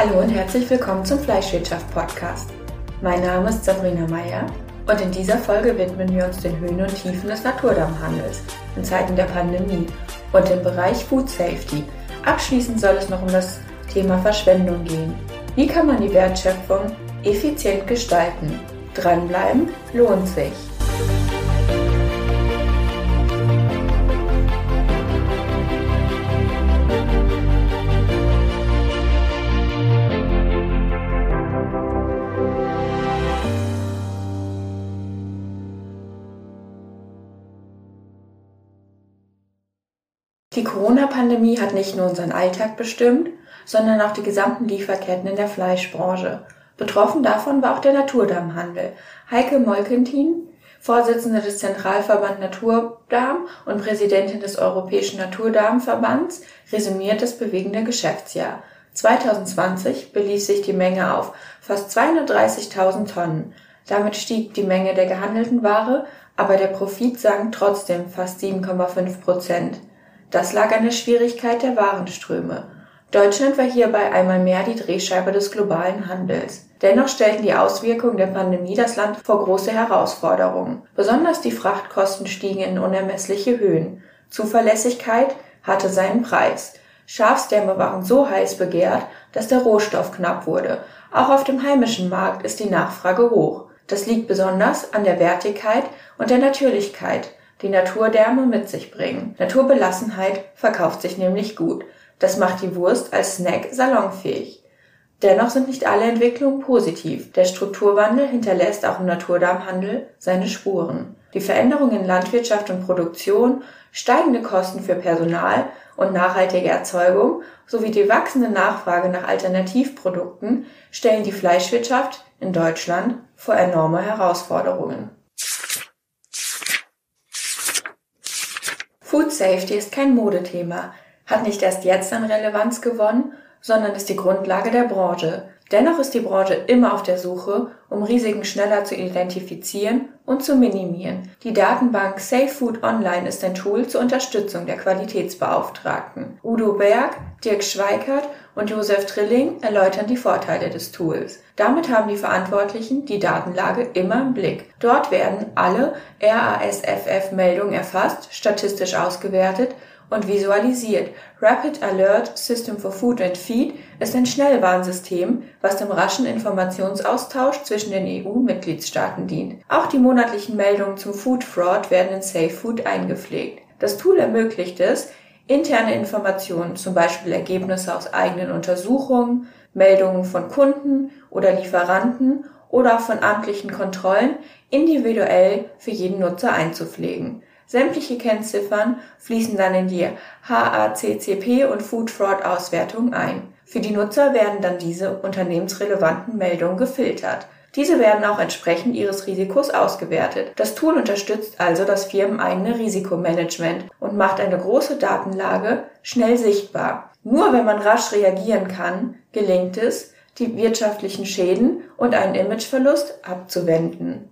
Hallo und herzlich willkommen zum Fleischwirtschaft Podcast. Mein Name ist Sabrina Meyer und in dieser Folge widmen wir uns den Höhen und Tiefen des Naturdarmhandels in Zeiten der Pandemie und im Bereich Food Safety. Abschließend soll es noch um das Thema Verschwendung gehen. Wie kann man die Wertschöpfung effizient gestalten? Dranbleiben lohnt sich. Die Corona-Pandemie hat nicht nur unseren Alltag bestimmt, sondern auch die gesamten Lieferketten in der Fleischbranche. Betroffen davon war auch der Naturdarmhandel. Heike Molkentin, Vorsitzende des Zentralverband Naturdarm und Präsidentin des Europäischen Naturdarmverbands, resümiert das bewegende Geschäftsjahr. 2020 belief sich die Menge auf fast 230.000 Tonnen. Damit stieg die Menge der gehandelten Ware, aber der Profit sank trotzdem fast 7,5 Prozent. Das lag an der Schwierigkeit der Warenströme. Deutschland war hierbei einmal mehr die Drehscheibe des globalen Handels. Dennoch stellten die Auswirkungen der Pandemie das Land vor große Herausforderungen. Besonders die Frachtkosten stiegen in unermessliche Höhen. Zuverlässigkeit hatte seinen Preis. Schafsdämme waren so heiß begehrt, dass der Rohstoff knapp wurde. Auch auf dem heimischen Markt ist die Nachfrage hoch. Das liegt besonders an der Wertigkeit und der Natürlichkeit die Naturdärme mit sich bringen. Naturbelassenheit verkauft sich nämlich gut. Das macht die Wurst als Snack salonfähig. Dennoch sind nicht alle Entwicklungen positiv. Der Strukturwandel hinterlässt auch im Naturdarmhandel seine Spuren. Die Veränderungen in Landwirtschaft und Produktion, steigende Kosten für Personal und nachhaltige Erzeugung sowie die wachsende Nachfrage nach Alternativprodukten stellen die Fleischwirtschaft in Deutschland vor enorme Herausforderungen. Food Safety ist kein Modethema, hat nicht erst jetzt an Relevanz gewonnen, sondern ist die Grundlage der Branche. Dennoch ist die Branche immer auf der Suche, um Risiken schneller zu identifizieren und zu minimieren. Die Datenbank Safe Food Online ist ein Tool zur Unterstützung der Qualitätsbeauftragten. Udo Berg, Dirk Schweikert und Josef Trilling erläutern die Vorteile des Tools. Damit haben die Verantwortlichen die Datenlage immer im Blick. Dort werden alle RASFF-Meldungen erfasst, statistisch ausgewertet und visualisiert. Rapid Alert System for Food and Feed ist ein Schnellwarnsystem, was dem raschen Informationsaustausch zwischen den EU-Mitgliedstaaten dient. Auch die monatlichen Meldungen zum Food Fraud werden in Safe Food eingepflegt. Das Tool ermöglicht es, interne Informationen, zum Beispiel Ergebnisse aus eigenen Untersuchungen, Meldungen von Kunden oder Lieferanten oder auch von amtlichen Kontrollen individuell für jeden Nutzer einzupflegen. Sämtliche Kennziffern fließen dann in die HACCP und Food Fraud Auswertung ein. Für die Nutzer werden dann diese unternehmensrelevanten Meldungen gefiltert. Diese werden auch entsprechend ihres Risikos ausgewertet. Das Tool unterstützt also das firmeneigene Risikomanagement und macht eine große Datenlage schnell sichtbar. Nur wenn man rasch reagieren kann, gelingt es, die wirtschaftlichen Schäden und einen Imageverlust abzuwenden.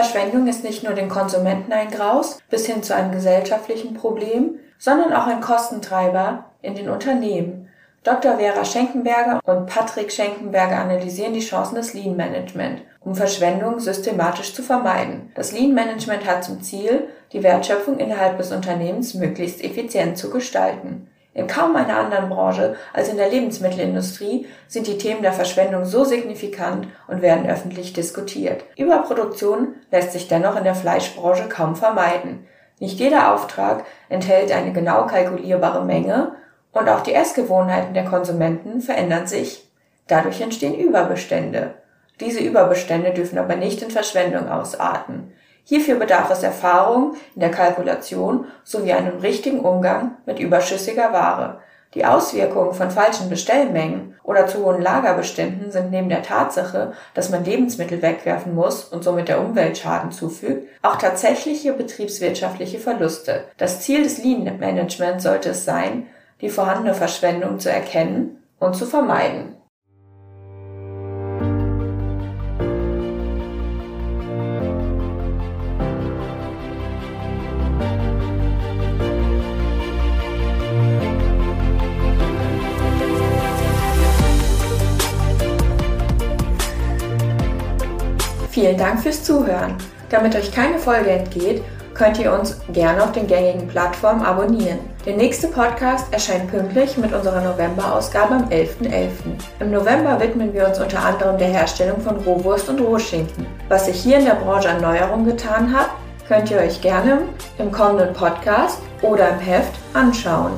Verschwendung ist nicht nur den Konsumenten ein Graus bis hin zu einem gesellschaftlichen Problem, sondern auch ein Kostentreiber in den Unternehmen. Dr. Vera Schenkenberger und Patrick Schenkenberger analysieren die Chancen des Lean Management, um Verschwendung systematisch zu vermeiden. Das Lean Management hat zum Ziel, die Wertschöpfung innerhalb des Unternehmens möglichst effizient zu gestalten. In kaum einer anderen Branche als in der Lebensmittelindustrie sind die Themen der Verschwendung so signifikant und werden öffentlich diskutiert. Überproduktion lässt sich dennoch in der Fleischbranche kaum vermeiden. Nicht jeder Auftrag enthält eine genau kalkulierbare Menge und auch die Essgewohnheiten der Konsumenten verändern sich. Dadurch entstehen Überbestände. Diese Überbestände dürfen aber nicht in Verschwendung ausarten. Hierfür bedarf es Erfahrung in der Kalkulation sowie einem richtigen Umgang mit überschüssiger Ware. Die Auswirkungen von falschen Bestellmengen oder zu hohen Lagerbeständen sind neben der Tatsache, dass man Lebensmittel wegwerfen muss und somit der Umwelt Schaden zufügt, auch tatsächliche betriebswirtschaftliche Verluste. Das Ziel des Lean Management sollte es sein, die vorhandene Verschwendung zu erkennen und zu vermeiden. Vielen Dank fürs Zuhören. Damit euch keine Folge entgeht, könnt ihr uns gerne auf den gängigen Plattformen abonnieren. Der nächste Podcast erscheint pünktlich mit unserer November-Ausgabe am 11.11. .11. Im November widmen wir uns unter anderem der Herstellung von Rohwurst und Rohschinken. Was sich hier in der Branche an Neuerungen getan hat, könnt ihr euch gerne im kommenden Podcast oder im Heft anschauen.